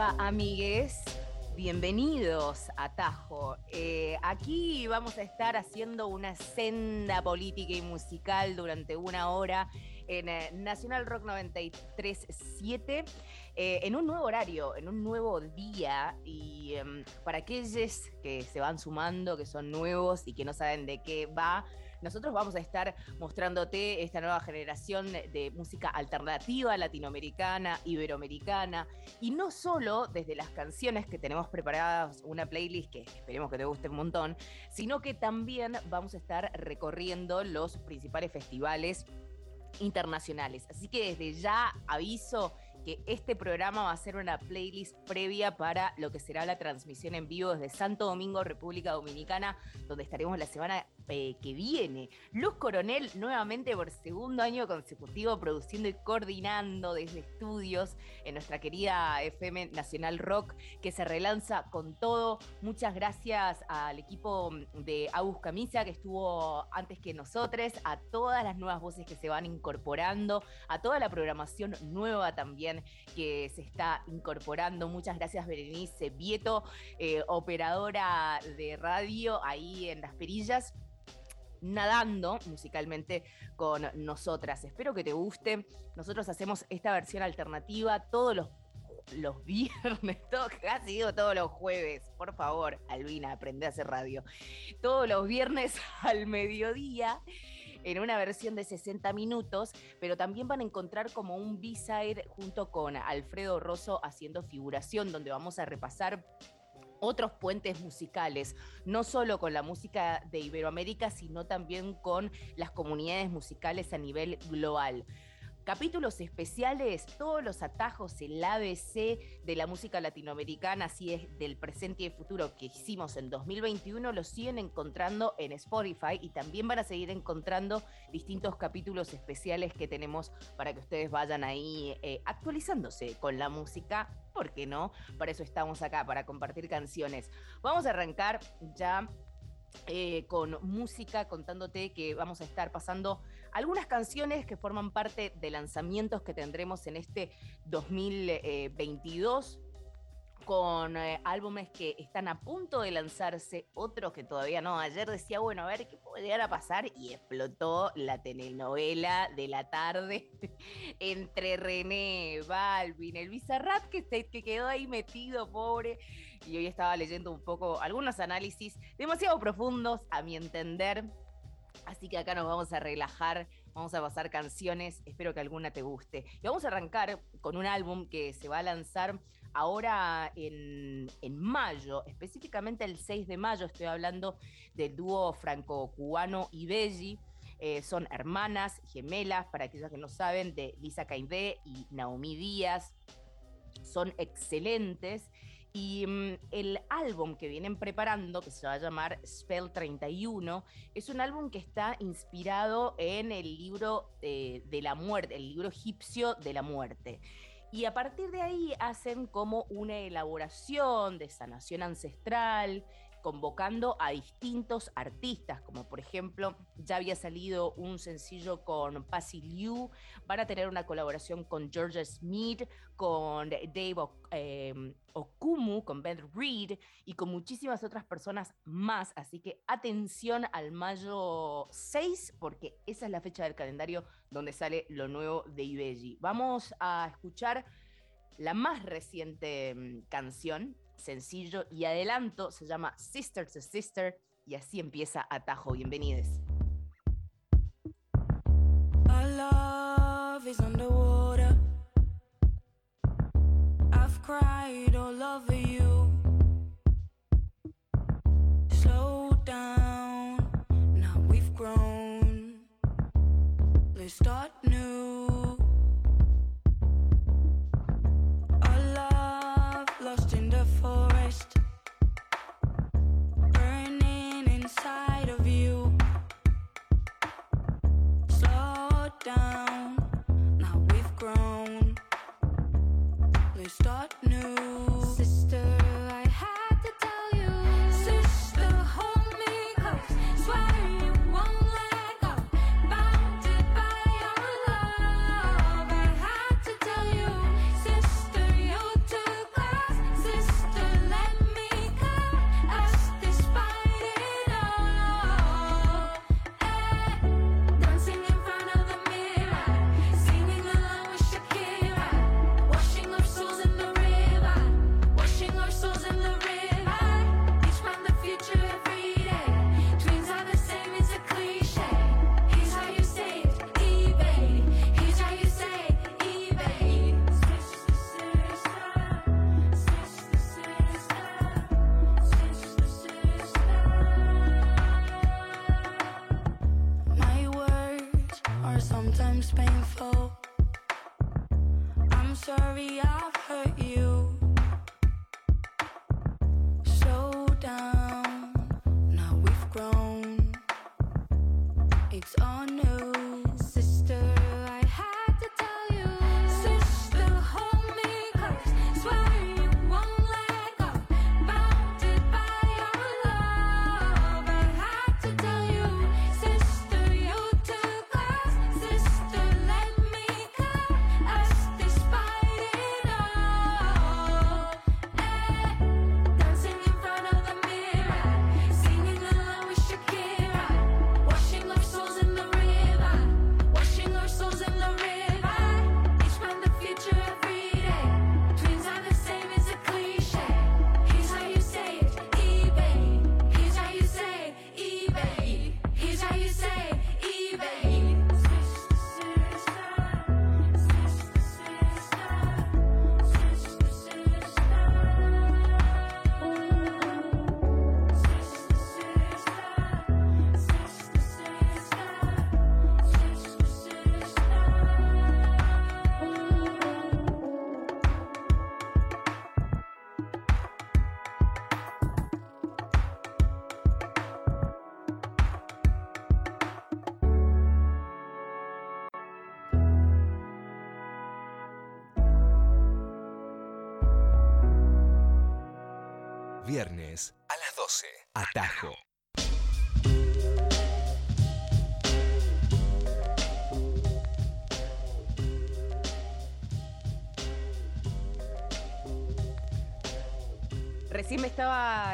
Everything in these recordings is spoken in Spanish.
Amigues? Bienvenidos a Tajo. Eh, aquí vamos a estar haciendo una senda política y musical durante una hora en eh, Nacional Rock 93.7, eh, en un nuevo horario, en un nuevo día. Y em, para aquellos que se van sumando, que son nuevos y que no saben de qué va, nosotros vamos a estar mostrándote esta nueva generación de música alternativa latinoamericana, iberoamericana, y no solo desde las canciones que tenemos preparadas, una playlist que esperemos que te guste un montón, sino que también vamos a estar recorriendo los principales festivales internacionales. Así que desde ya aviso que este programa va a ser una playlist previa para lo que será la transmisión en vivo desde Santo Domingo, República Dominicana, donde estaremos la semana eh, que viene. Luz Coronel, nuevamente por segundo año consecutivo, produciendo y coordinando desde estudios en nuestra querida FM Nacional Rock, que se relanza con todo. Muchas gracias al equipo de Agus Camisa, que estuvo antes que nosotros, a todas las nuevas voces que se van incorporando, a toda la programación nueva también que se está incorporando. Muchas gracias, Berenice Vieto, eh, operadora de radio ahí en Las Perillas nadando musicalmente con nosotras. Espero que te guste. Nosotros hacemos esta versión alternativa todos los, los viernes, todo, casi digo todos los jueves. Por favor, Albina, aprende a hacer radio. Todos los viernes al mediodía en una versión de 60 minutos, pero también van a encontrar como un B-side junto con Alfredo Rosso haciendo figuración, donde vamos a repasar otros puentes musicales, no solo con la música de Iberoamérica, sino también con las comunidades musicales a nivel global. Capítulos especiales, todos los atajos, el ABC de la música latinoamericana, así es del presente y el futuro que hicimos en 2021, los siguen encontrando en Spotify y también van a seguir encontrando distintos capítulos especiales que tenemos para que ustedes vayan ahí eh, actualizándose con la música ¿por qué no? Para eso estamos acá, para compartir canciones. Vamos a arrancar ya eh, con música, contándote que vamos a estar pasando algunas canciones que forman parte de lanzamientos que tendremos en este 2022 con eh, álbumes que están a punto de lanzarse, otros que todavía no. Ayer decía, bueno, a ver qué podría pasar y explotó la telenovela de la tarde entre René, Balvin, el Bizarrap que, que quedó ahí metido, pobre. Y hoy estaba leyendo un poco algunos análisis demasiado profundos, a mi entender. Así que acá nos vamos a relajar, vamos a pasar canciones, espero que alguna te guste. Y vamos a arrancar con un álbum que se va a lanzar ahora en, en, mayo, específicamente el 6 de mayo, estoy hablando del dúo franco-cubano Ibelli. Eh, son hermanas, gemelas, para aquellos que no saben, de Lisa Caindé y Naomi Díaz. Son excelentes. Y mm, el álbum que vienen preparando, que se va a llamar Spell 31, es un álbum que está inspirado en el libro eh, de la muerte, el libro egipcio de la muerte. Y a partir de ahí hacen como una elaboración de sanación ancestral, convocando a distintos artistas, como por ejemplo, ya había salido un sencillo con Pasi Liu, van a tener una colaboración con Georgia Smith, con Dave eh, Okumu, con Ben Reed y con muchísimas otras personas más. Así que atención al mayo 6, porque esa es la fecha del calendario donde sale lo nuevo de Ibelli. Vamos a escuchar la más reciente mm, canción sencillo y adelanto se llama Sister to Sister y así empieza Atajo. Bienvenides. Love is underwater. I've cried all over you. Slow down, now we've grown. Let's start new. Start new.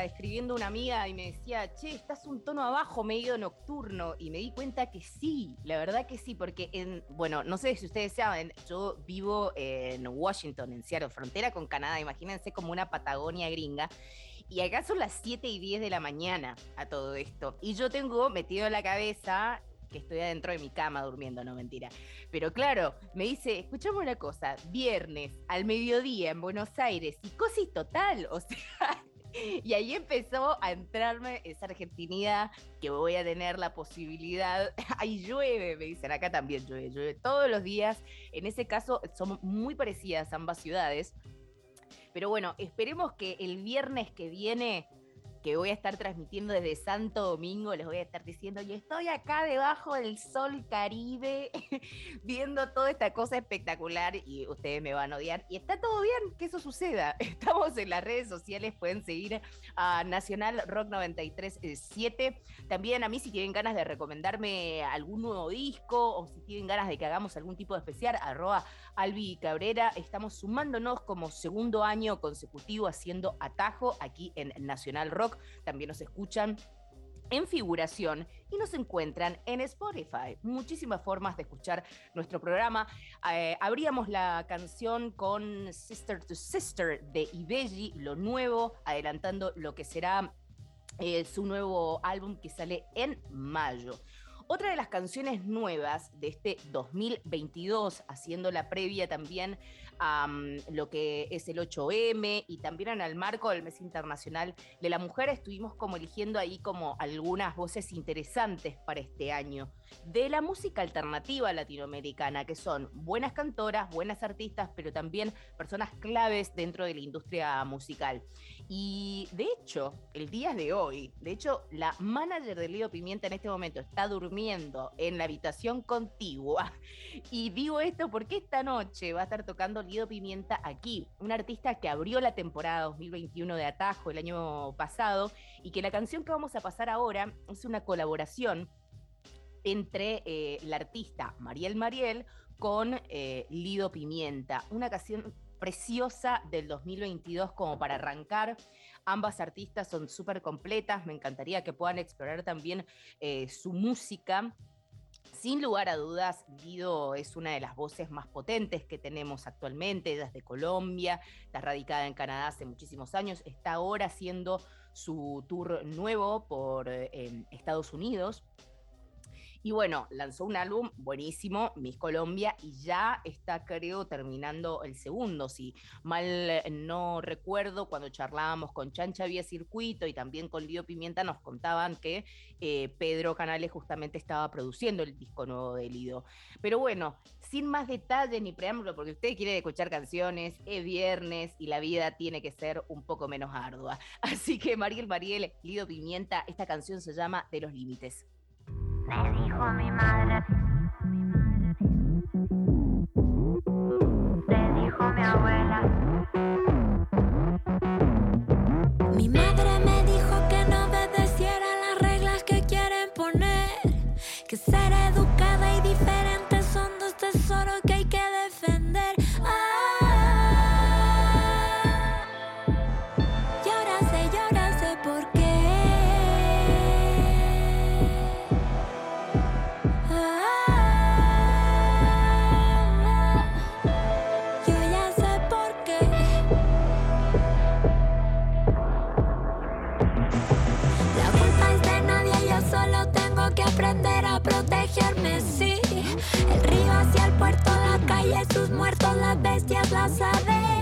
Escribiendo una amiga y me decía, che, estás un tono abajo, medio nocturno. Y me di cuenta que sí, la verdad que sí, porque, en, bueno, no sé si ustedes saben, yo vivo en Washington, en Seattle, frontera con Canadá, imagínense como una Patagonia gringa. Y acá son las 7 y 10 de la mañana a todo esto. Y yo tengo metido en la cabeza que estoy adentro de mi cama durmiendo, no mentira. Pero claro, me dice, escuchame una cosa, viernes al mediodía en Buenos Aires, psicosis total, o sea, y ahí empezó a entrarme esa argentinidad que voy a tener la posibilidad. Ahí llueve, me dicen, acá también llueve, llueve todos los días. En ese caso, son muy parecidas ambas ciudades. Pero bueno, esperemos que el viernes que viene que voy a estar transmitiendo desde Santo Domingo, les voy a estar diciendo, y estoy acá debajo del sol caribe, viendo toda esta cosa espectacular, y ustedes me van a odiar, y está todo bien que eso suceda. Estamos en las redes sociales, pueden seguir a Nacional Rock 937. También a mí si tienen ganas de recomendarme algún nuevo disco, o si tienen ganas de que hagamos algún tipo de especial, arroba Albi Cabrera, estamos sumándonos como segundo año consecutivo haciendo atajo aquí en Nacional Rock también nos escuchan en figuración y nos encuentran en Spotify. Muchísimas formas de escuchar nuestro programa. Eh, abríamos la canción con Sister to Sister de Ibelli, lo nuevo, adelantando lo que será eh, su nuevo álbum que sale en mayo. Otra de las canciones nuevas de este 2022, haciendo la previa también lo que es el 8M y también en el marco del Mes Internacional de la Mujer, estuvimos como eligiendo ahí como algunas voces interesantes para este año de la música alternativa latinoamericana, que son buenas cantoras, buenas artistas, pero también personas claves dentro de la industria musical. Y de hecho, el día de hoy, de hecho, la manager de Lido Pimienta en este momento está durmiendo en la habitación contigua. Y digo esto porque esta noche va a estar tocando Lido Pimienta aquí, un artista que abrió la temporada 2021 de Atajo el año pasado y que la canción que vamos a pasar ahora es una colaboración entre eh, la artista Mariel Mariel con eh, Lido Pimienta, una canción preciosa del 2022 como para arrancar. Ambas artistas son súper completas, me encantaría que puedan explorar también eh, su música. Sin lugar a dudas, Lido es una de las voces más potentes que tenemos actualmente, ella es de Colombia, está radicada en Canadá hace muchísimos años, está ahora haciendo su tour nuevo por Estados Unidos y bueno, lanzó un álbum buenísimo, Miss Colombia, y ya está, creo, terminando el segundo. Si mal no recuerdo, cuando charlábamos con Chancha Vía Circuito y también con Lío Pimienta, nos contaban que eh, Pedro Canales justamente estaba produciendo el disco nuevo de Lido. Pero bueno, sin más detalles ni preámbulo, porque usted quiere escuchar canciones, es viernes y la vida tiene que ser un poco menos ardua. Así que Mariel Mariel, Lido Pimienta, esta canción se llama De los Límites. Me dijo mi madre. Me dijo mi abuela. Sus muertos, las bestias, las aves.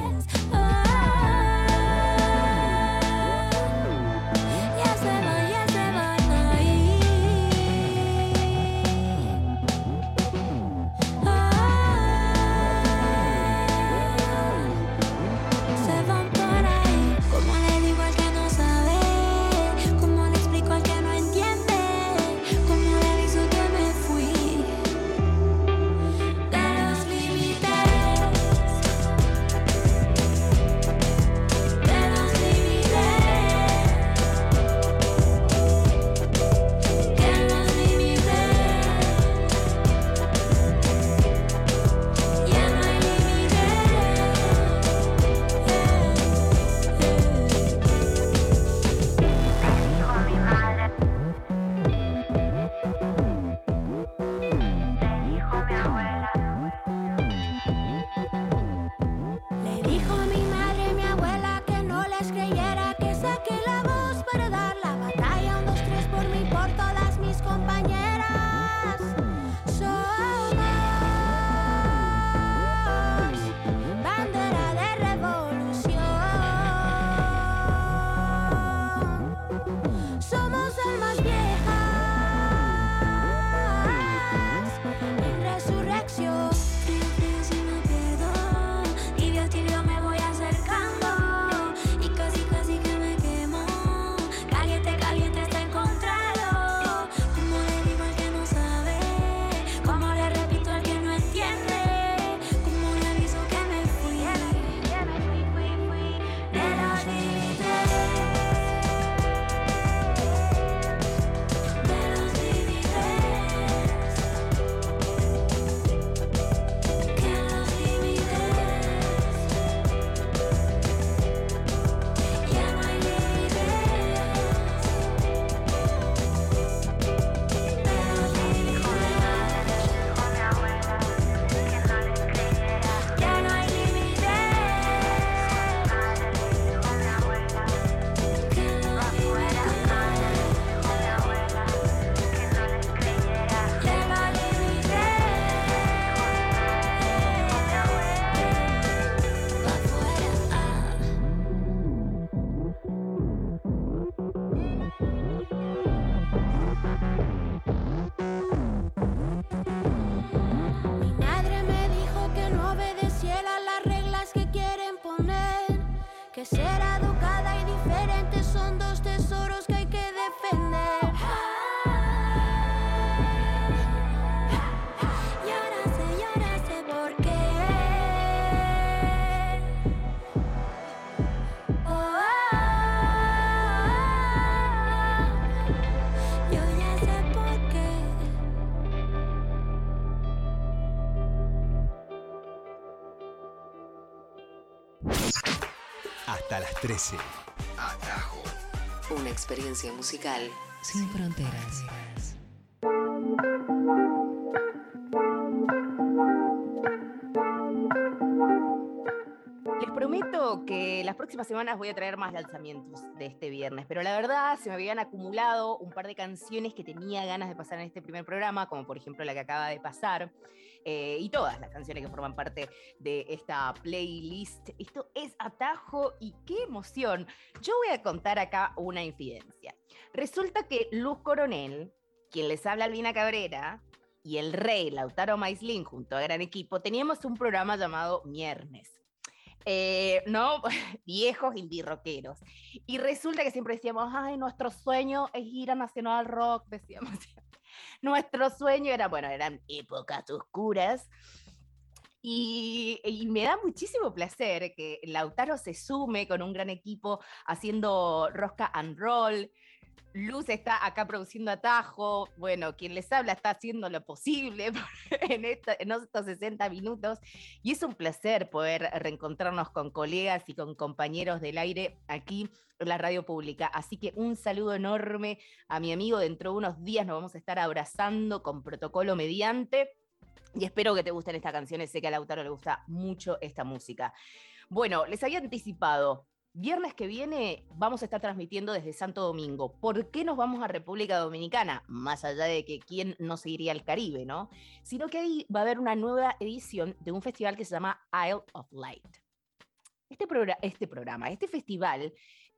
Hasta las 13. Atajo. Una experiencia musical sin fronteras. Les prometo que las próximas semanas voy a traer más lanzamientos de este viernes, pero la verdad se me habían acumulado un par de canciones que tenía ganas de pasar en este primer programa, como por ejemplo la que acaba de pasar, eh, y todas las canciones que forman parte de esta playlist. Esto es Atajo y qué emoción. Yo voy a contar acá una infidencia. Resulta que Luz Coronel, quien les habla Albina Cabrera, y el rey Lautaro Maislin junto a gran equipo, teníamos un programa llamado Miernes. Eh, ¿no? Viejos indie rockeros. Y resulta que siempre decíamos, ay, nuestro sueño es ir a Nacional Rock, decíamos. Nuestro sueño era, bueno, eran épocas oscuras. Y, y me da muchísimo placer que Lautaro se sume con un gran equipo haciendo Rosca and Roll. Luz está acá produciendo atajo. Bueno, quien les habla está haciendo lo posible en, en estos 60 minutos. Y es un placer poder reencontrarnos con colegas y con compañeros del aire aquí en la radio pública. Así que un saludo enorme a mi amigo. Dentro de unos días nos vamos a estar abrazando con protocolo mediante. Y espero que te gusten estas canciones. Sé que a Lautaro le gusta mucho esta música. Bueno, les había anticipado. Viernes que viene vamos a estar transmitiendo desde Santo Domingo. ¿Por qué nos vamos a República Dominicana? Más allá de que quién no se iría al Caribe, ¿no? Sino que ahí va a haber una nueva edición de un festival que se llama Isle of Light. Este, este programa, este festival,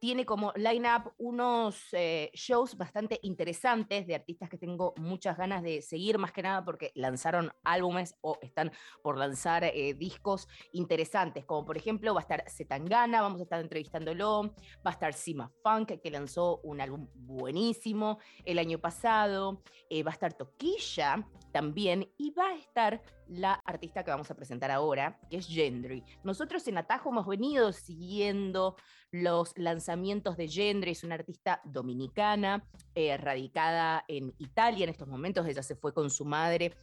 tiene como line-up unos eh, shows bastante interesantes de artistas que tengo muchas ganas de seguir, más que nada porque lanzaron álbumes o están por lanzar eh, discos interesantes, como por ejemplo va a estar Zetangana, vamos a estar entrevistándolo, va a estar Sima Funk, que lanzó un álbum buenísimo el año pasado, eh, va a estar Toquilla también, y va a estar la artista que vamos a presentar ahora, que es Gendry. Nosotros en Atajo hemos venido siguiendo los lanzamientos de Gendry, es una artista dominicana, eh, radicada en Italia en estos momentos, ella se fue con su madre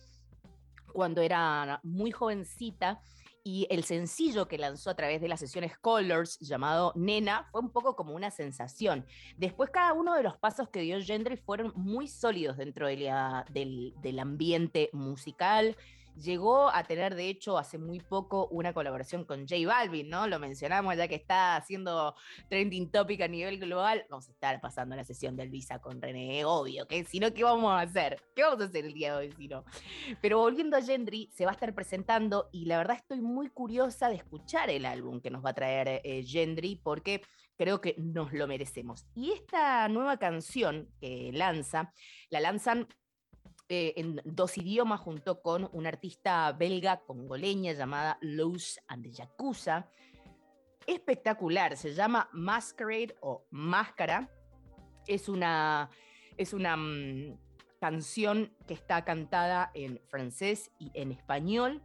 cuando era muy jovencita y el sencillo que lanzó a través de las sesiones Colors llamado Nena fue un poco como una sensación. Después cada uno de los pasos que dio Gendry fueron muy sólidos dentro del ambiente musical. Llegó a tener, de hecho, hace muy poco una colaboración con J Balvin, ¿no? Lo mencionamos ya que está haciendo trending topic a nivel global. Vamos a estar pasando la sesión del Visa con René, obvio, que si no, ¿qué vamos a hacer? ¿Qué vamos a hacer el día de hoy si no? Pero volviendo a Gendry, se va a estar presentando y la verdad estoy muy curiosa de escuchar el álbum que nos va a traer eh, Gendry porque creo que nos lo merecemos. Y esta nueva canción que lanza, la lanzan eh, en dos idiomas junto con una artista belga congoleña llamada Luz and the Yakuza. Espectacular, se llama Masquerade o Máscara. Es una, es una mm, canción que está cantada en francés y en español.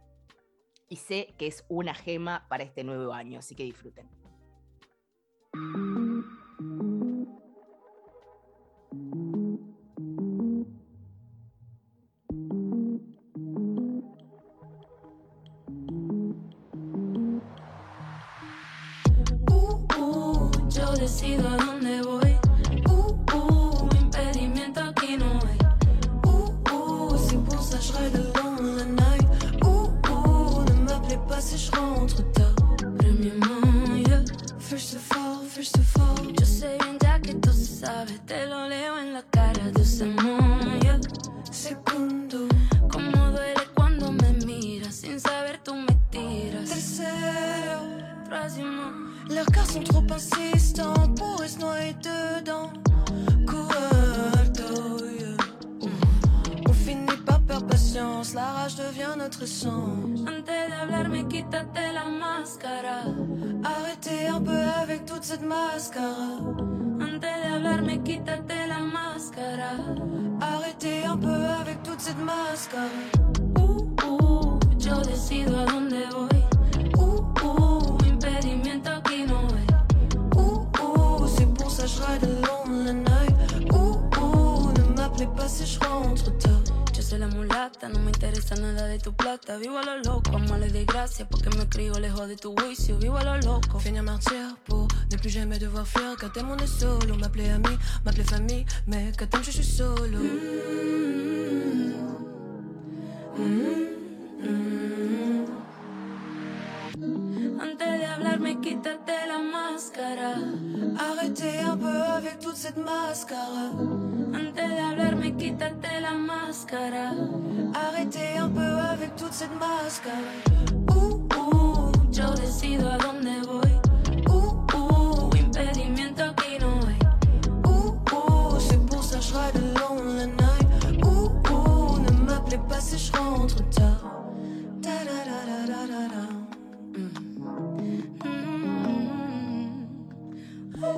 Y sé que es una gema para este nuevo año, así que disfruten. Decido a dónde voy? Uh, uh, impedimento aquí no hay. Uh, uh, je la night. Uh, uh, ne pas si je rentre tard. Premièrement, yeah. First of all, first of all, yo sé bien ya que tú sabes, te lo leo en la cara ese leurs cœurs sont trop insistants pour se noyer dedans. Yeah. On finit par perdre patience, la rage devient notre sang. Antes de hablarme, quítate la máscara. Arrêtez un peu avec toute cette mascara. Antes quítate la máscara. Arrêtez un peu avec toute cette mascara. Uh, uh, yo decido a dónde voy. Si je rentre tard. Yo soy la mulata, no me interesa nada de tu plata. Vivo a lo loco, amo les desgracias porque me crio lejos de tu juicio. Vivo a lo loco. Finir martyr pour ne plus jamais devoir fuir Quand t'aimes on est solo, m'appeler ami, m'appeler famille Mais quand t'aimes je suis solo Antes de hablarme, quítate la máscara. Arrêtez un peu avec toute cette mascara Antes de hablarme, quítate la máscara. Arrêtez un peu avec toute cette mascara Uh, uh, yo decido a dónde voy. Uh, uh, impedimento aquí no hay. Uh, uh, c'est pour ça je ride alone la night Uh, uh, ne m'appelez pas si je rentre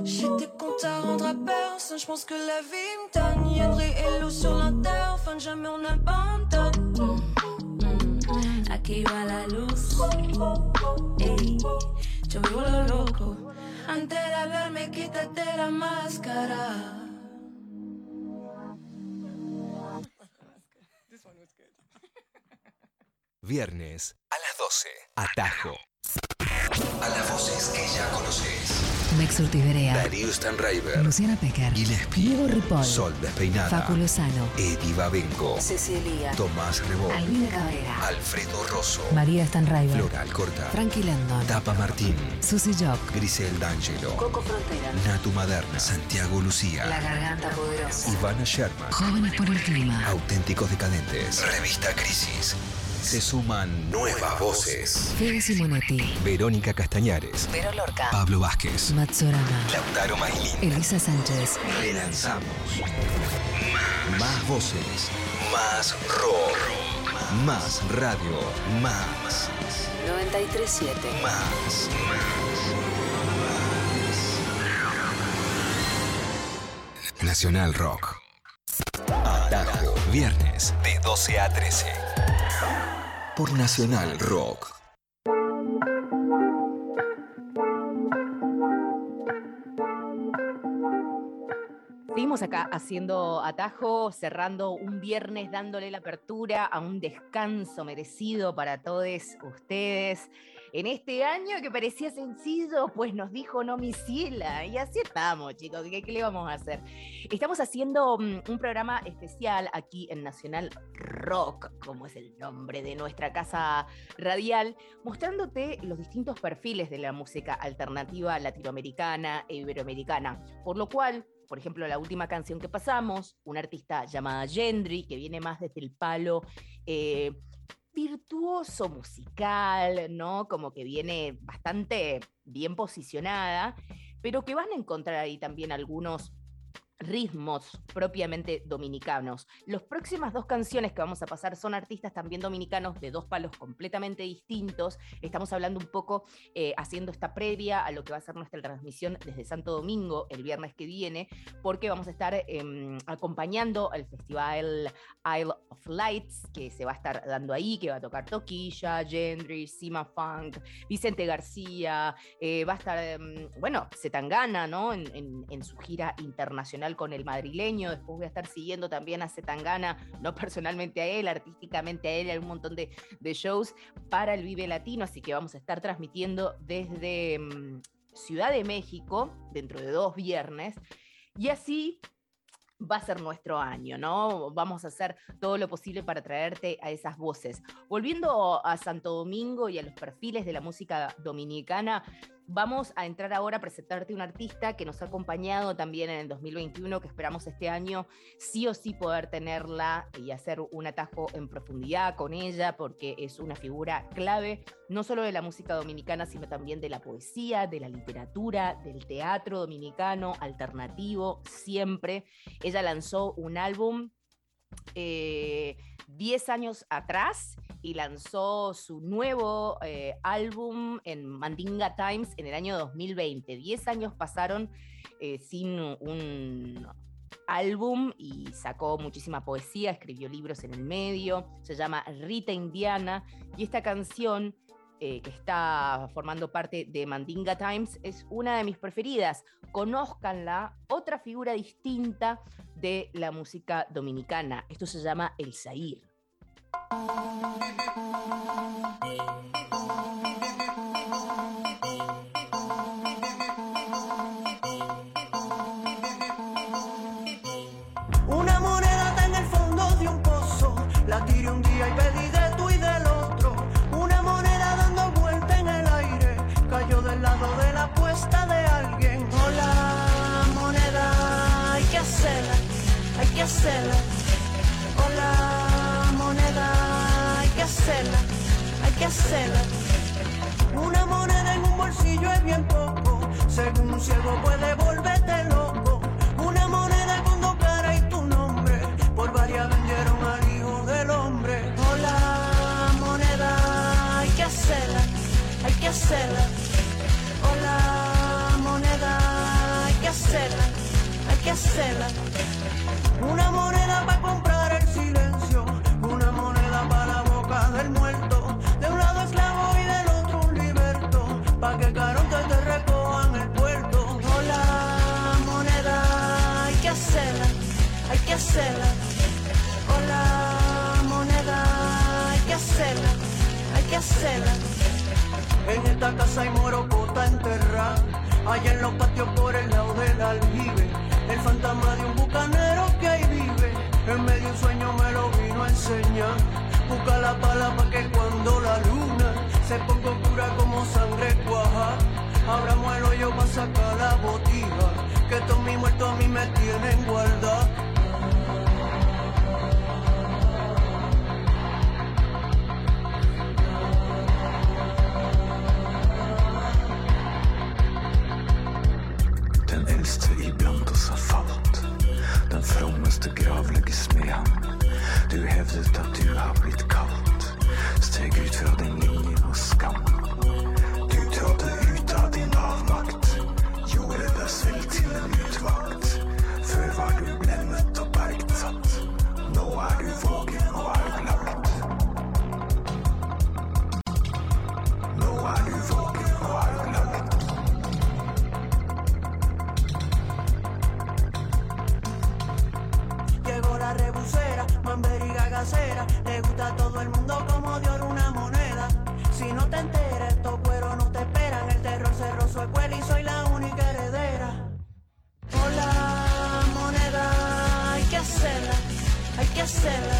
J'étais compte à rendre à personne, je pense que la vie me donne Yandré et l'eau sur l'interphone, jamais on abandonne Aquí va la luz. Ey, yo vivo lo loco. Antes de hablarme, quítate la máscara Viernes a las 12. Atajo. Conoces. Mex Urtiz Berea, Darío Stanraiver. Luciana Pecker, Gillespie. Diego Ripoll, Sol Despeinada. Facu Lozano, Eddie Babenco. Cecilia, Tomás Rebón. Albina Cabrera, Alfredo Rosso. María Stanraiver, Floral Corta. Frankie Landon, Tapa Martín. Susy Jock, Grisel D'Angelo. Coco Frontera, Natu Maderna. Santiago Lucía. La Garganta Poderosa, Ivana Sherman. Jóvenes por el Clima, Auténticos Decadentes. Revista Crisis. Se suman nuevas voces. Fede Simonetti, Verónica Castañares. Vero Lorca, Pablo Vázquez. Matsorama, Lautaro Mailín. Elisa Sánchez, Relanzamos. Más voces. Más rock. Más radio. Más. 937. Más. Más. Nacional Rock. Atajo. Viernes de 12 a 13. Por Nacional Rock. Seguimos acá haciendo atajo, cerrando un viernes, dándole la apertura a un descanso merecido para todos ustedes. En este año que parecía sencillo, pues nos dijo no mi ciela. Y así estamos, chicos. ¿Qué, le vamos a hacer? Estamos haciendo mm, un programa especial aquí en Nacional Rock, como es el nombre de nuestra casa radial, mostrándote los distintos perfiles de la música alternativa latinoamericana e iberoamericana. Por lo cual, por ejemplo, la última canción que pasamos, una artista llamada Gendry, que viene más desde el palo eh, virtuoso musical, ¿no? Como que viene bastante bien posicionada, pero que van a encontrar ahí también algunos ritmos propiamente dominicanos. Las próximas dos canciones que vamos a pasar son artistas también dominicanos de dos palos completamente distintos. Estamos hablando un poco, eh, haciendo esta previa a lo que va a ser nuestra transmisión desde Santo Domingo el viernes que viene, porque vamos a estar eh, acompañando al festival Isle of Lights, que se va a estar dando ahí, que va a tocar Toquilla, Gendry, Sima Funk, Vicente García, eh, va a estar, eh, bueno, Zetangana, ¿no? En su gira internacional con el madrileño. Después voy a estar siguiendo también a Zetangana, no personalmente a él, artísticamente a él, a un montón de, shows para el Vive Latino. Así que vamos a estar transmitiendo desde um, Ciudad de México dentro de dos viernes. Y así va a ser nuestro año, ¿no? Vamos a hacer todo lo posible para traerte a esas voces. Volviendo a Santo Domingo y a los perfiles de la música dominicana, vamos a entrar ahora a presentarte un artista que nos ha acompañado también en el 2021, que esperamos este año sí o sí poder tenerla y hacer un atajo en profundidad con ella, porque es una figura clave, no solo de la música dominicana, sino también de la poesía, de la literatura, del teatro dominicano, alternativo, siempre. Ella lanzó un álbum eh, 10 años atrás y lanzó su nuevo eh, álbum en Mandinga Times en el año 2020. 10 años pasaron eh, sin un álbum y sacó muchísima poesía, escribió libros en el medio, se llama Rita Indiana y esta canción eh, que está formando parte de Mandinga Times es una de mis preferidas. Conózcanla, otra figura distinta de la música dominicana. Esto se llama El Zair. Que hacerla. Hola, moneda, hay que hacerla, hay que hacerla. Una moneda en un bolsillo es bien poco. Según un ciego puede volverte loco. Una moneda con dos caras y tu nombre. Por varias vendieron al hijo del hombre. Hola, moneda, hay que hacerla, hay que hacerla. Hola, moneda, hay que hacerla, hay que hacerla. Para comprar el silencio. Una moneda para la boca del muerto. De un lado esclavo y del otro un liberto. Pa' que Caronte te recojan el puerto. Hola, moneda, hay que hacerla, hay que hacerla. Hola, moneda, hay que hacerla, hay que hacerla. En esta casa hay morocota enterrada. Allá en los patios por el lado del aljibe. El fantasma de un bucanero que ahí vive. En medio un sueño me lo vino a enseñar. Busca la pala pa' que cuando la luna se ponga oscura como sangre cuaja. Abramos el hoyo pa' sacar la botija. Que todos mis muertos a mí me tienen guardada. Den grav legges med ham. Du hevdet at du har blitt kalt. Steg ut fra din linje og skam. Du trådte ut av din avmakt. Gjorde deg selv til en utvalgt. Før var du blendet hay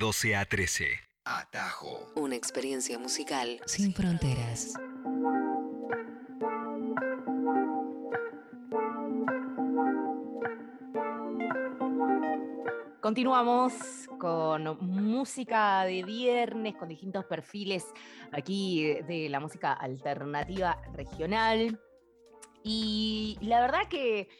12 a 13. Atajo. Una experiencia musical sin fronteras. Continuamos con música de viernes, con distintos perfiles aquí de la música alternativa regional. Y la verdad que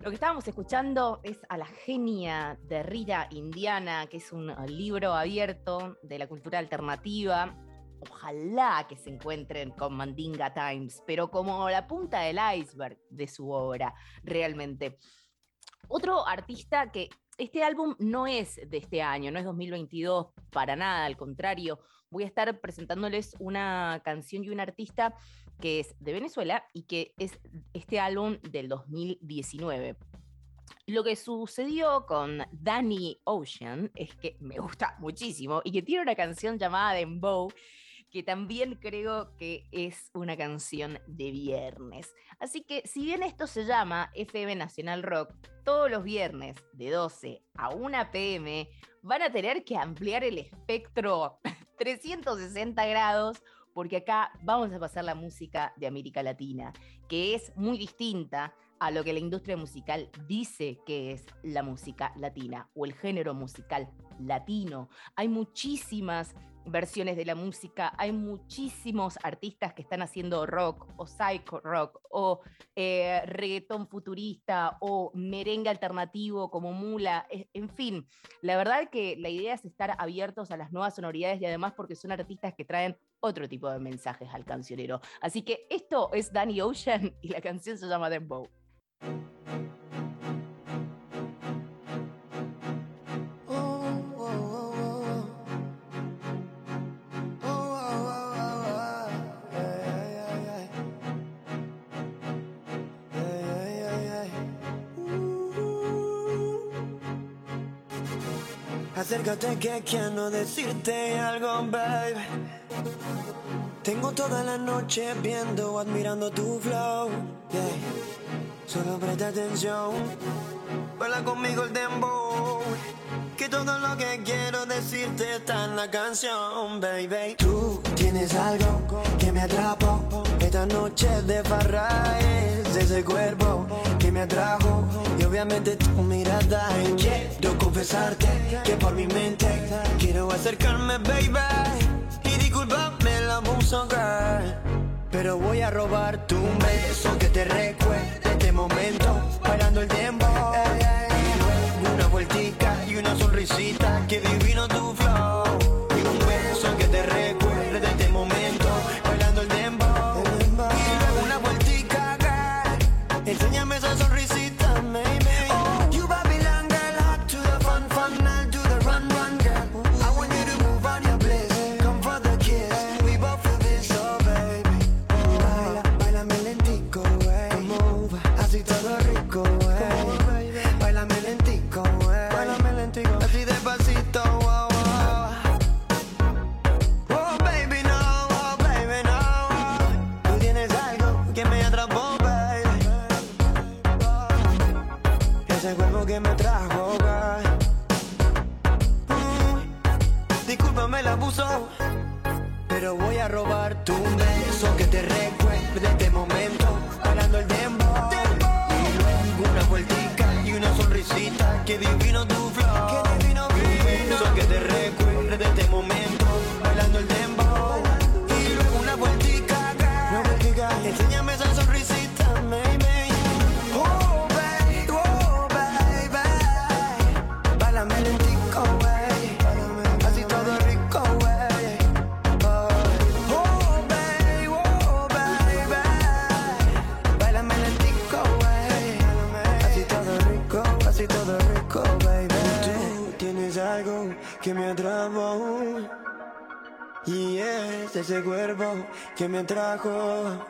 lo que estábamos escuchando es a la genia de Rita Indiana, que es un libro abierto de la cultura alternativa. Ojalá que se encuentren con Mandinga Times, pero como la punta del iceberg de su obra, realmente. Otro artista que este álbum no es de este año, no es 2022 para nada, al contrario, voy a estar presentándoles una canción y un artista que es de Venezuela y que es este álbum del 2019. Lo que sucedió con Danny Ocean es que me gusta muchísimo y que tiene una canción llamada Dembow, que también creo que es una canción de viernes. Así que si bien esto se llama FM Nacional Rock, todos los viernes de 12 a 1 pm van a tener que ampliar el espectro 360 grados porque acá vamos a pasar la música de América Latina, que es muy distinta a lo que la industria musical dice que es la música latina o el género musical latino. Hay muchísimas versiones de la música, hay muchísimos artistas que están haciendo rock o psycho rock o eh, reggaetón futurista o merengue alternativo como mula, en fin, la verdad que la idea es estar abiertos a las nuevas sonoridades y además porque son artistas que traen otro tipo de mensajes al cancionero. Así que esto es Danny Ocean y la canción se llama Dembow. Acércate que quiero decirte algo, baby. Tengo toda la noche viendo, admirando tu flow. Solo presta atención. Baila conmigo el dembow. Que todo lo que quiero decirte está en la canción, baby. Tú tienes algo que me atrapó. Esta noche de farra es ese cuerpo que me atrajo. Y obviamente tu mirada. Y quiero confesarte que por mi mente quiero acercarme, baby. Y disculpame girl. Pero voy a robar tu beso que te recuerde este momento bailando el tiempo. Una vueltica y una sonrisita que divino tu flow. Robar tu beso que te recuerde este momento, que me trajo.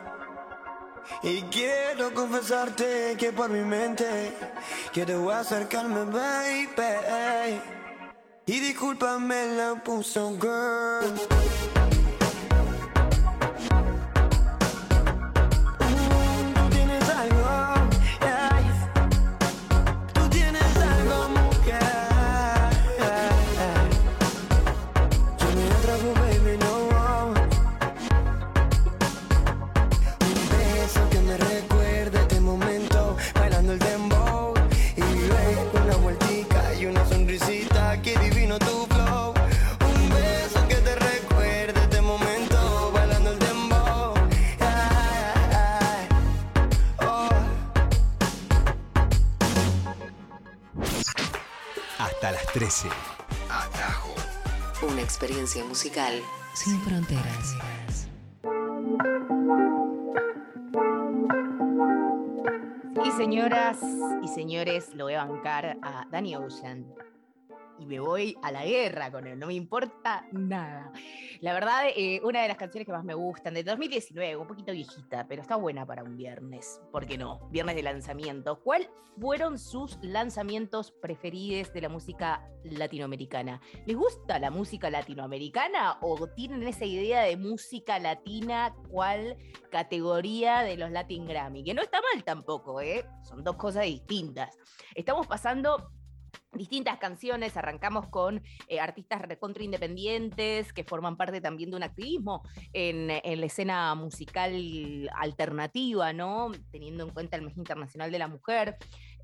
Y quiero confesarte que por mi mente quiero acercarme, baby. Y discúlpame la puso, girl. Experiencia musical sin fronteras. Y señoras y señores, lo voy a bancar a Danny Ocean. Y me voy a la guerra con él, no me importa nada. La verdad, eh, una de las canciones que más me gustan, de 2019, un poquito viejita, pero está buena para un viernes, ¿por qué no? Viernes de lanzamiento. ¿Cuáles fueron sus lanzamientos preferidos de la música latinoamericana? ¿Les gusta la música latinoamericana o tienen esa idea de música latina cuál categoría de los Latin Grammy? Que no está mal tampoco, ¿eh? Son dos cosas distintas. Estamos pasando distintas canciones, arrancamos con eh, artistas recontra independientes que forman parte también de un activismo en, en, la escena musical alternativa, ¿no? Teniendo en cuenta el mes internacional de la mujer.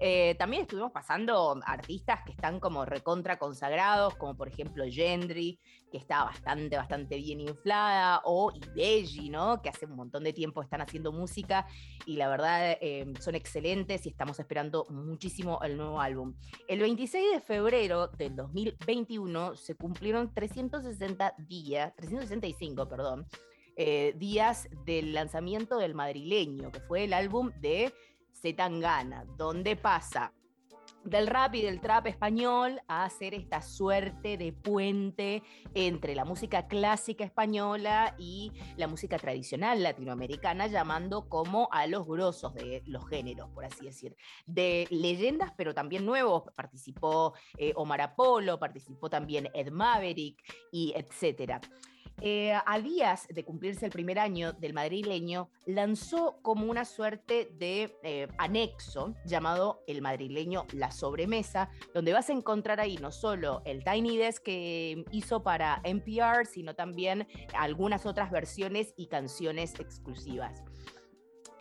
Eh, también estuvimos pasando artistas que están como recontra consagrados, como por ejemplo Gendry, que está bastante, bastante bien inflada, o Ibelli, ¿no? Que hace un montón de tiempo están haciendo música y la verdad eh, son excelentes y estamos esperando muchísimo el nuevo álbum. El 26 de febrero del 2021 se cumplieron 360 días, 365, perdón, eh, días del lanzamiento del madrileño, que fue el álbum de Zetangana, donde pasa del rap y del trap español a hacer esta suerte de puente entre la música clásica española y la música tradicional latinoamericana, llamando como a los grosos de los géneros, por así decir, de leyendas, pero también nuevos. Participó eh, Omar Apolo, participó también Ed Maverick y etcétera. Eh, a días de cumplirse el primer año del madrileño, lanzó como una suerte de eh, anexo llamado El madrileño La Sobremesa, donde vas a encontrar ahí no solo el Tiny Desk que hizo para NPR, sino también algunas otras versiones y canciones exclusivas.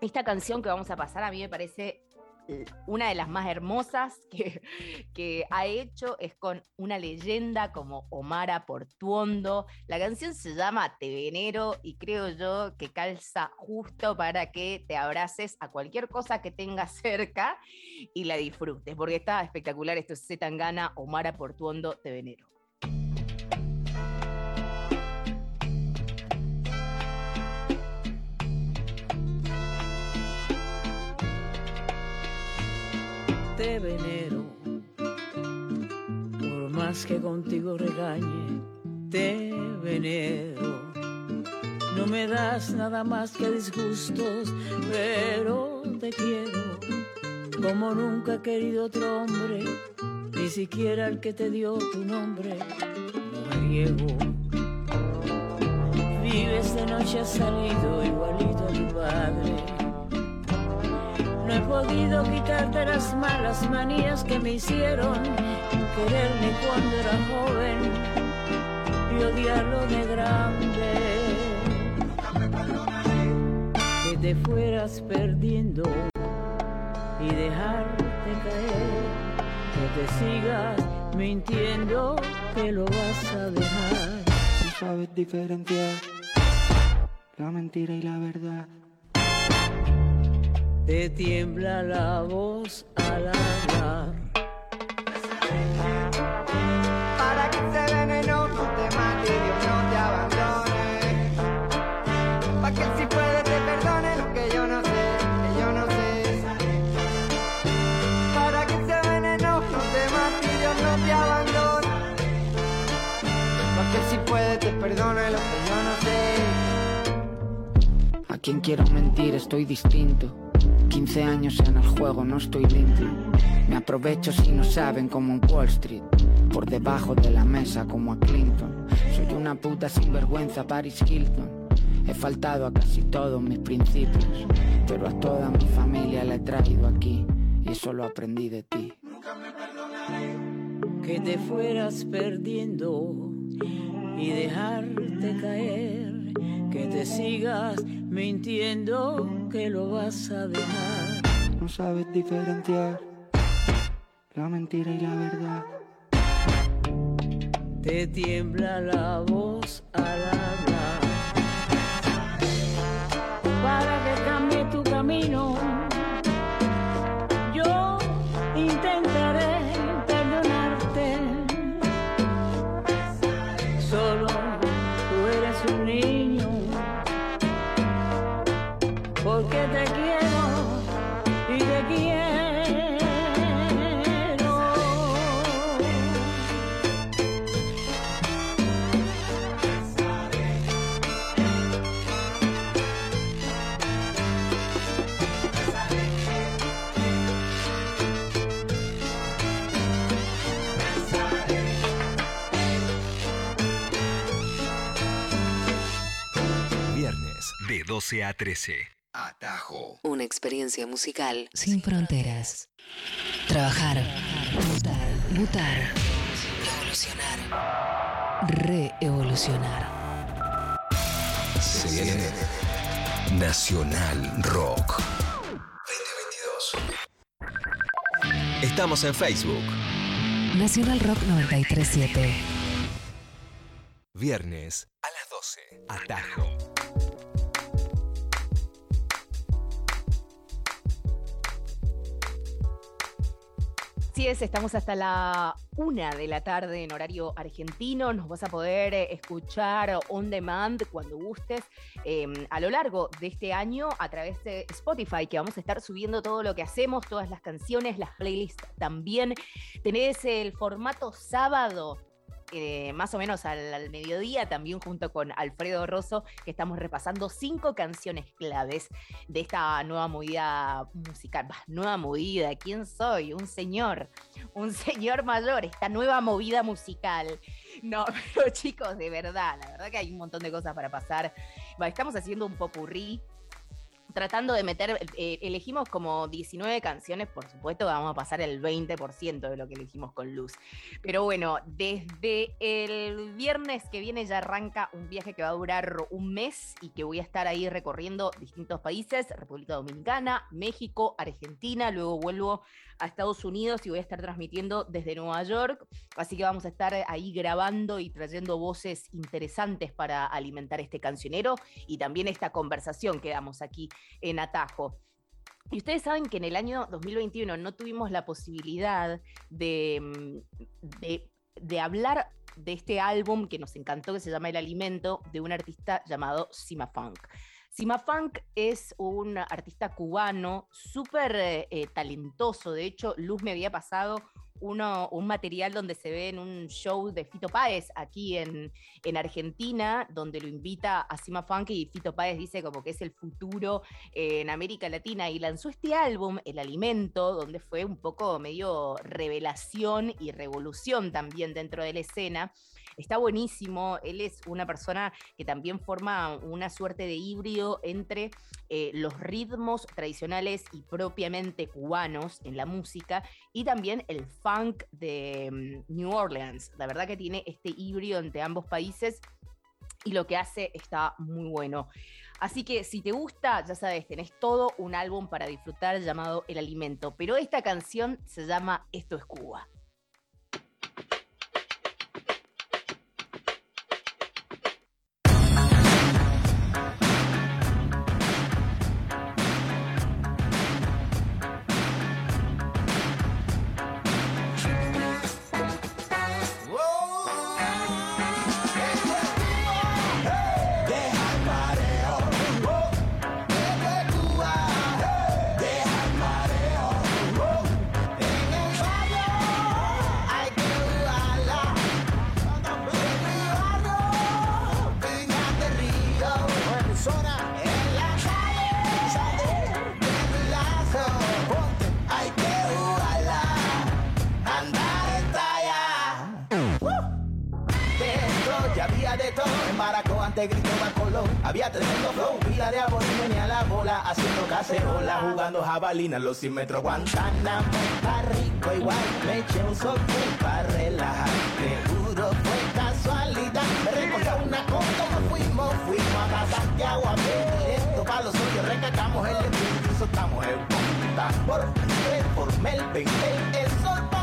Esta canción que vamos a pasar a mí me parece una de las más hermosas que, que, ha hecho es con una leyenda como Omara Portuondo. La canción se llama Te Venero y creo yo que calza justo para que te abraces a cualquier cosa que tengas cerca y la disfrutes, porque está espectacular. Esto es Zetangana, Omara Portuondo, Te Venero. Te venero, por más que contigo regañe, te venero. No me das nada más que disgustos, pero te quiero como nunca he querido otro hombre, ni siquiera el que te dio tu nombre, mujeriego. Vives de noche, has salido igualito a tu padre no he podido quitarte las malas manías que me hicieron quererme cuando era joven y odiarlo de grande. Que te fueras perdiendo y dejarte caer, que te sigas mintiendo, que lo vas a dejar. No sabes diferenciar la mentira y la verdad te tiembla la voz al hablar. Para que ese veneno no te mate y Dios no te abandone. Para que él sí puede te perdone lo que yo no sé, que yo no sé. Para que ese veneno no te mate y Dios no te abandone. Para que él sí puede te perdone lo que yo no sé. A quien quiero mentir estoy distinto 15 años en el juego, no estoy limpio. Me aprovecho si no saben como en Wall Street. Por debajo de la mesa como a Clinton. Soy una puta sinvergüenza Paris Hilton. He faltado a casi todos mis principios. Pero a toda mi familia la he traído aquí. Y eso lo aprendí de ti. Que te fueras perdiendo y dejarte caer. Que te sigas mintiendo que lo vas a dejar. No sabes diferenciar la mentira y la verdad. Te tiembla la voz al hablar. Para que cambie tu camino, 12 a 13. Atajo. Una experiencia musical sin fronteras. Trabajar, mutar, mutar, evolucionar, reevolucionar. Se viene Nacional Rock 2022. Estamos en Facebook. Nacional Rock 937. Viernes a las 12. Atajo. Estamos hasta la una de la tarde en horario argentino. Nos vas a poder eh, escuchar on demand cuando gustes eh, a lo largo de este año a través de Spotify, que vamos a estar subiendo todo lo que hacemos, todas las canciones, las playlists también. Tenés el formato sábado eh, más o menos al, mediodía, también junto con Alfredo Rosso, que estamos repasando cinco canciones claves de esta nueva movida musical. Bah, nueva movida, ¿quién soy? Un señor, un señor mayor, esta nueva movida musical. No, pero chicos, de verdad, la verdad que hay un montón de cosas para pasar. Bah, estamos haciendo un popurrí tratando de meter, eh, elegimos como 19 canciones, por supuesto vamos a pasar el 20% de lo que elegimos con Luz. Pero bueno, desde el viernes que viene ya arranca un viaje que va a durar un mes y que voy a estar ahí recorriendo distintos países, República Dominicana, México, Argentina, luego vuelvo a Estados Unidos y voy a estar transmitiendo desde Nueva York, así que vamos a estar ahí grabando y trayendo voces interesantes para alimentar este cancionero y también esta conversación que damos aquí en Atajo. Y ustedes saben que en el año 2021 no tuvimos la posibilidad de, de, de, hablar de este álbum que nos encantó, que se llama El Alimento, de un artista llamado Sima Funk. Sima Funk es un artista cubano súper eh, talentoso. De hecho, Luz me había pasado un material donde se ve en un show de Fito Páez aquí en, en Argentina, donde lo invita a Sima Funk y Fito Páez dice como que es el futuro eh, en América Latina y lanzó este álbum, El Alimento, donde fue un poco medio revelación y revolución también dentro de la escena. Está buenísimo, él es una persona que también forma una suerte de híbrido entre eh, los ritmos tradicionales y propiamente cubanos en la música y también el funk de um, New Orleans. La verdad que tiene este híbrido entre ambos países y lo que hace está muy bueno. Así que si te gusta, ya sabes, tenés todo un álbum para disfrutar llamado El Alimento, pero esta canción se llama Esto es Cuba. De y venía la bola haciendo cacerola, jugando jabalina los 100 metros. Guantánamo, está rico igual, me eché un sol para relajar. Te juro fue casualidad, me recordó una cosa, nos fuimos, fuimos a pasar Santiago a ver. Esto para los hoyos, recacamos el espíritu soltamos el punta. Por el por Melvin, el sol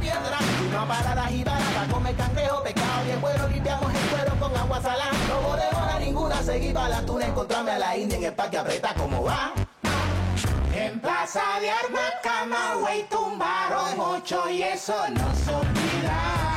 piedra. Fuimos a parar a girar, a comer cangrejo, pescado bien bueno, limpiamos el cuero con agua salada. No voy de hora ninguna, seguí para la tuna, encontrarme a la India en el parque aprieta como va. En Plaza de Armas, Camagüey tumbaron ocho y eso no se olvida.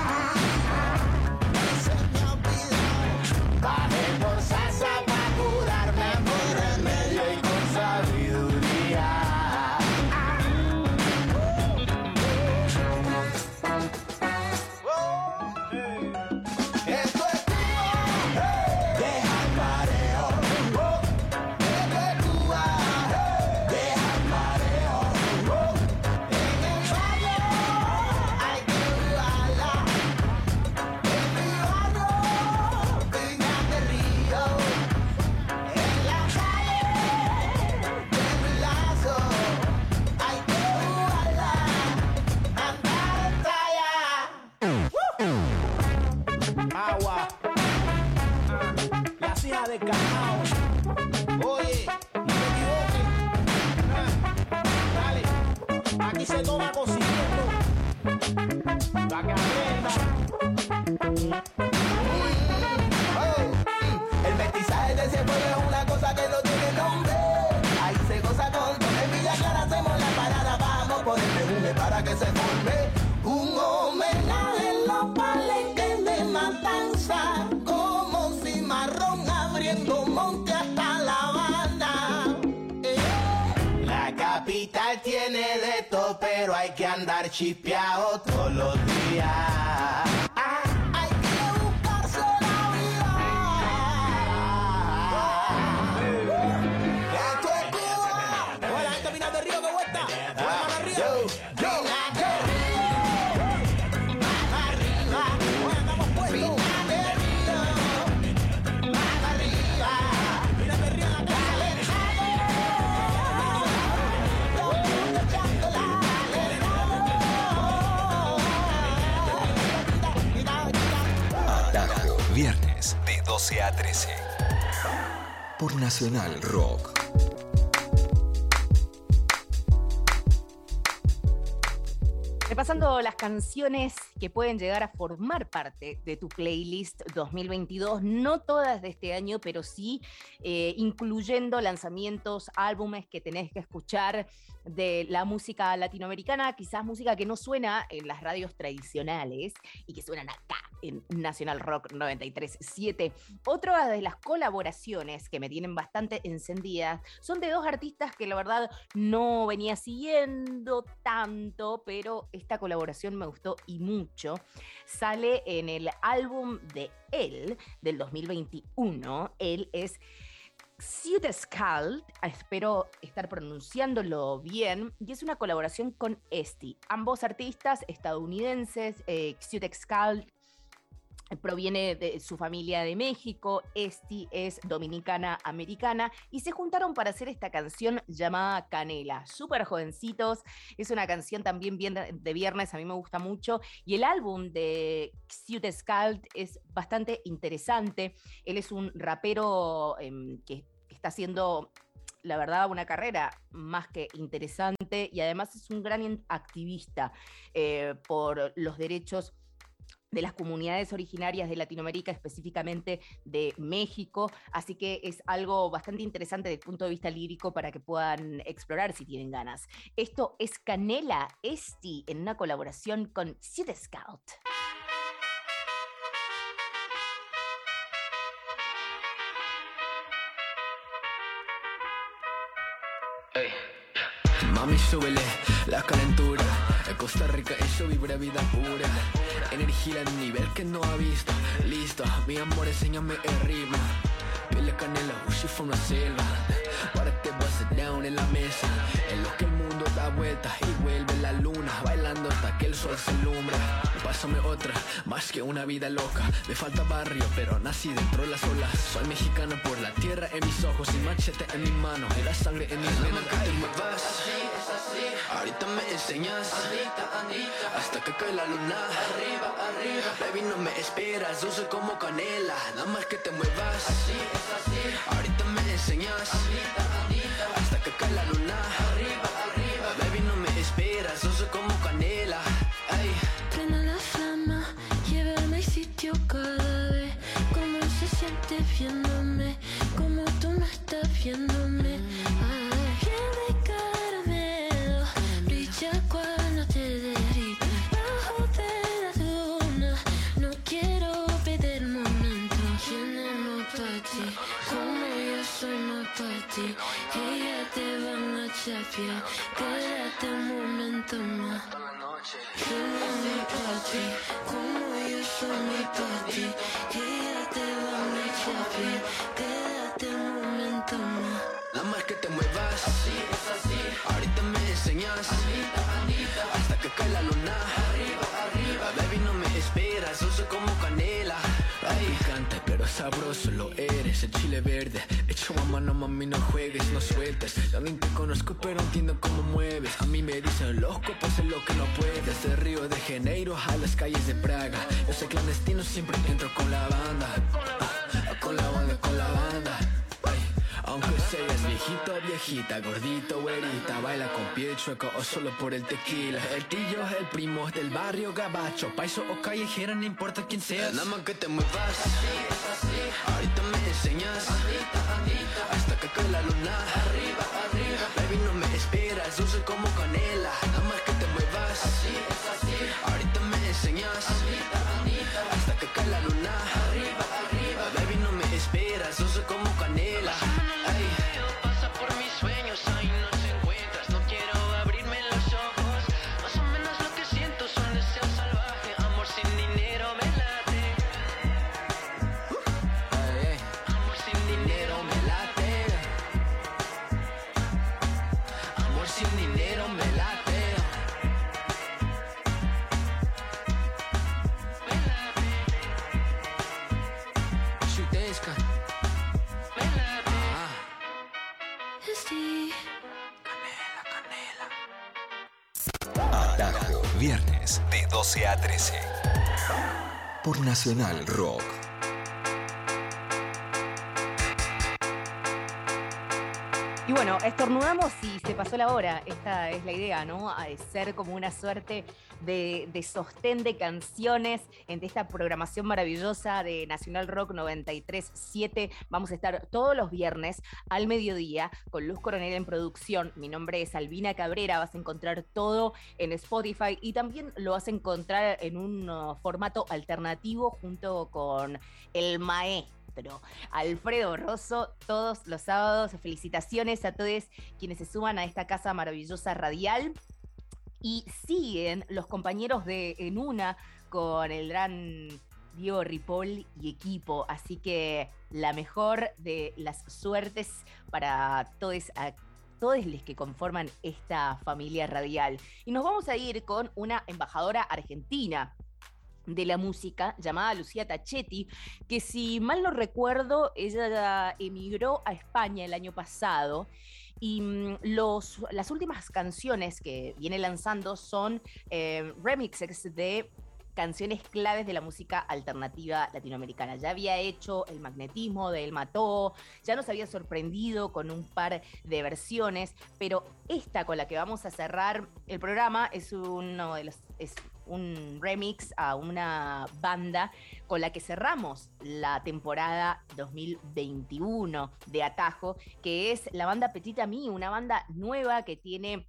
Para que se forme un homenaje en los palenques de matanza. Como si marrón abriendo monte hasta La Habana. Eh. La capital tiene de todo, pero hay que andar chispeado todos los días. 12 a 13. Por Nacional Rock. Repasando las canciones que pueden llegar a formar parte de tu playlist 2022, no todas de este año, pero sí eh, incluyendo lanzamientos, álbumes que tenés que escuchar de la música latinoamericana, quizás música que no suena en las radios tradicionales y que suenan acá en Nacional Rock 93.7. Otra de las colaboraciones que me tienen bastante encendidas son de dos artistas que la verdad no venía siguiendo tanto, pero esta colaboración me gustó y mucho. Sale en el álbum de él del 2021. Él es Skald, espero estar pronunciándolo bien, y es una colaboración con Esti. Ambos artistas estadounidenses, eh, Skald proviene de su familia de México, Esti es dominicana americana y se juntaron para hacer esta canción llamada Canela. Súper jovencitos, es una canción también bien de, viernes, a mí me gusta mucho y el álbum de Cute Scald es bastante interesante. Él es un rapero em, que, que está haciendo la verdad, una carrera más que interesante y además es un gran activista eh, por los derechos de las comunidades originarias de Latinoamérica, específicamente de México. Así que es algo bastante interesante desde el punto de vista lírico para que puedan explorar si tienen ganas. Esto es Canela Esti en una colaboración con City Scout. Mami, súbele la calentura. Costa Rica eso vibra vida pura. Energía en nivel que no ha visto. Listo, mi amor, enséñame el ritmo. Pile canela, ushi from la selva. Párate, it down en la mesa. En lo que el mundo da vueltas y vuelve la luna. Bailando hasta que el sol se alumbra. Pásame otra, más que una vida loca. Me falta barrio, pero nací dentro de las olas. Soy mexicano por la tierra en mis ojos y machete en mi mano. Y la sangre en mis venas. Me. Ahorita me enseñas. Hasta que cae la luna. Arriba, arriba. Baby, no me esperas. Yo soy como canela. Nada más que te muevas. Así es así. Ahorita me enseñas. Hasta que cae la luna. Arriba, arriba. Baby, no me esperas. Yo soy como canela. Ay. Plena la flama, llévame al sitio cada vez. Cómo se siente viéndome, como tú no estás viéndome. Verde, hecho a mano, mami, no juegues, no sueltes. Ni te conozco, pero entiendo cómo mueves. A mí me dicen loco, pues es lo que no puedes. Desde Río de Janeiro a las calles de Praga. Yo soy clandestino, siempre viejita, gordito, güerita, baila con pie chueco o solo por el tequila. El tío es el primo del barrio gabacho, paiso o callejera, no importa quién seas. Nada más que te muevas, ahorita me enseñas, hasta que cae la luna. Dinero me late. Me late. Chutesca. Me late. Atajo, viernes de 12 a 13. Por Nacional Rock. Bueno, estornudamos y se pasó la hora. Esta es la idea, ¿no? A ser como una suerte de, sostén de canciones entre esta programación maravillosa de Nacional Rock 93.7. Vamos a estar todos los viernes al mediodía con Luz Coronel en producción. Mi nombre es Albina Cabrera. Vas a encontrar todo en Spotify y también lo vas a encontrar en un uh, formato alternativo junto con el MAE. Alfredo Rosso, todos los sábados. Felicitaciones a todos quienes se suman a esta casa maravillosa radial. Y siguen los compañeros de En Una con el gran Diego Ripoll y equipo. Así que la mejor de las suertes para todos todos los que conforman esta familia radial. Y nos vamos a ir con una embajadora argentina de la música llamada Lucía Tachetti, que si mal no recuerdo, ella emigró a España el año pasado y mm, los, las últimas canciones que viene lanzando son eh, remixes de canciones claves de la música alternativa latinoamericana. Ya había hecho El magnetismo de El Mató, ya nos había sorprendido con un par de versiones, pero esta con la que vamos a cerrar el programa es uno de los un remix a una banda con la que cerramos la temporada 2021 de Atajo, que es la banda Petit Ami, una banda nueva que tiene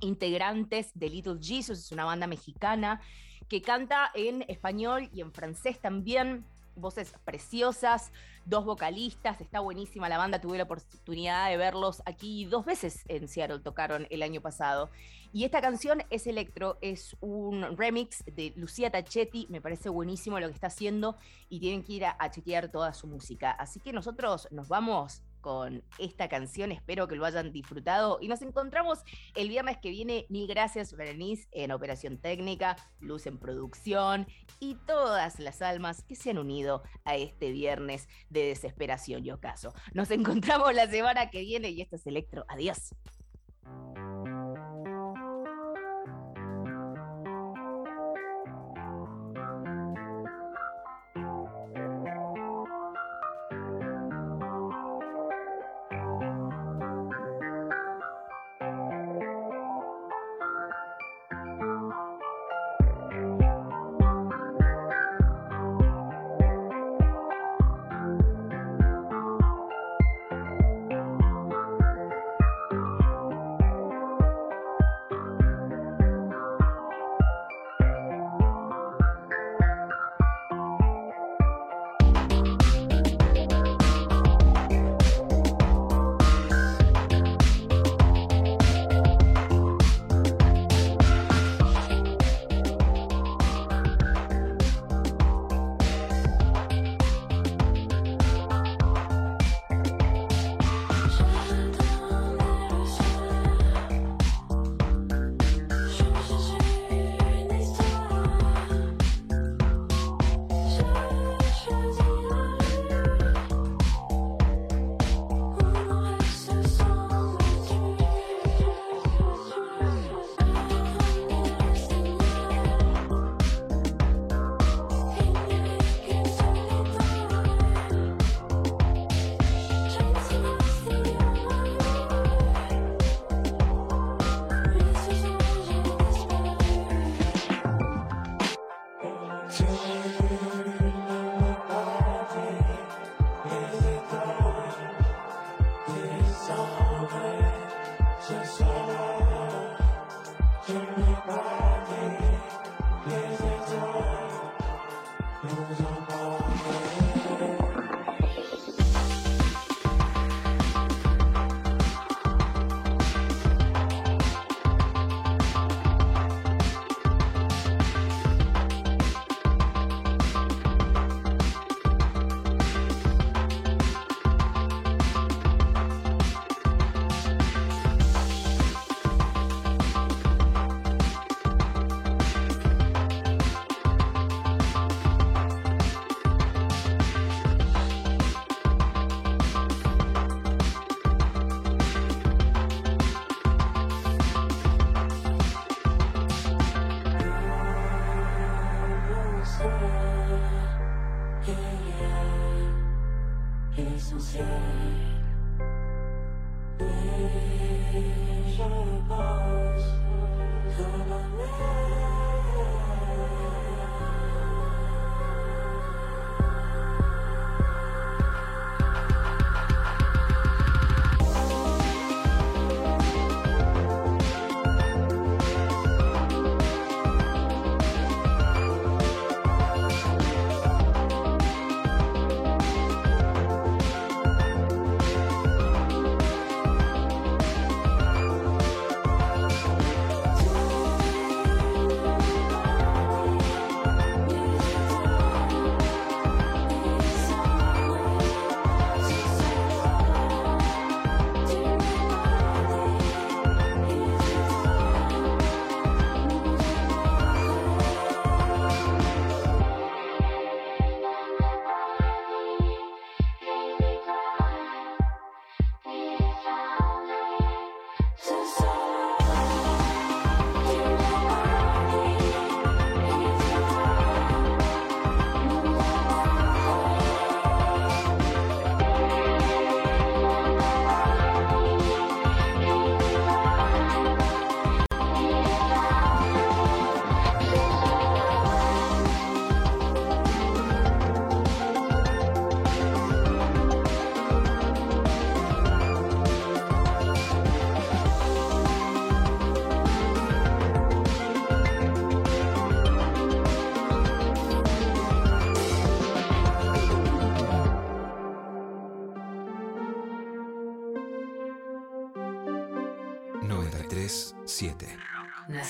integrantes de Little Jesus, es una banda mexicana que canta en español y en francés también. Voces preciosas, dos vocalistas, está buenísima la banda. Tuve la oportunidad de verlos aquí dos veces en Seattle, tocaron el año pasado. Y esta canción es electro, es un remix de Lucía Tachetti, me parece buenísimo lo que está haciendo y tienen que ir a, a chequear toda su música. Así que nosotros nos vamos con esta canción. Espero que lo hayan disfrutado y nos encontramos el viernes que viene. Mil gracias, Berenice, en Operación Técnica, Luz en Producción y todas las almas que se han unido a este viernes de desesperación y ocaso. Nos encontramos la semana que viene y esto es Electro. Adiós.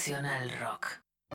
Nacional Rock.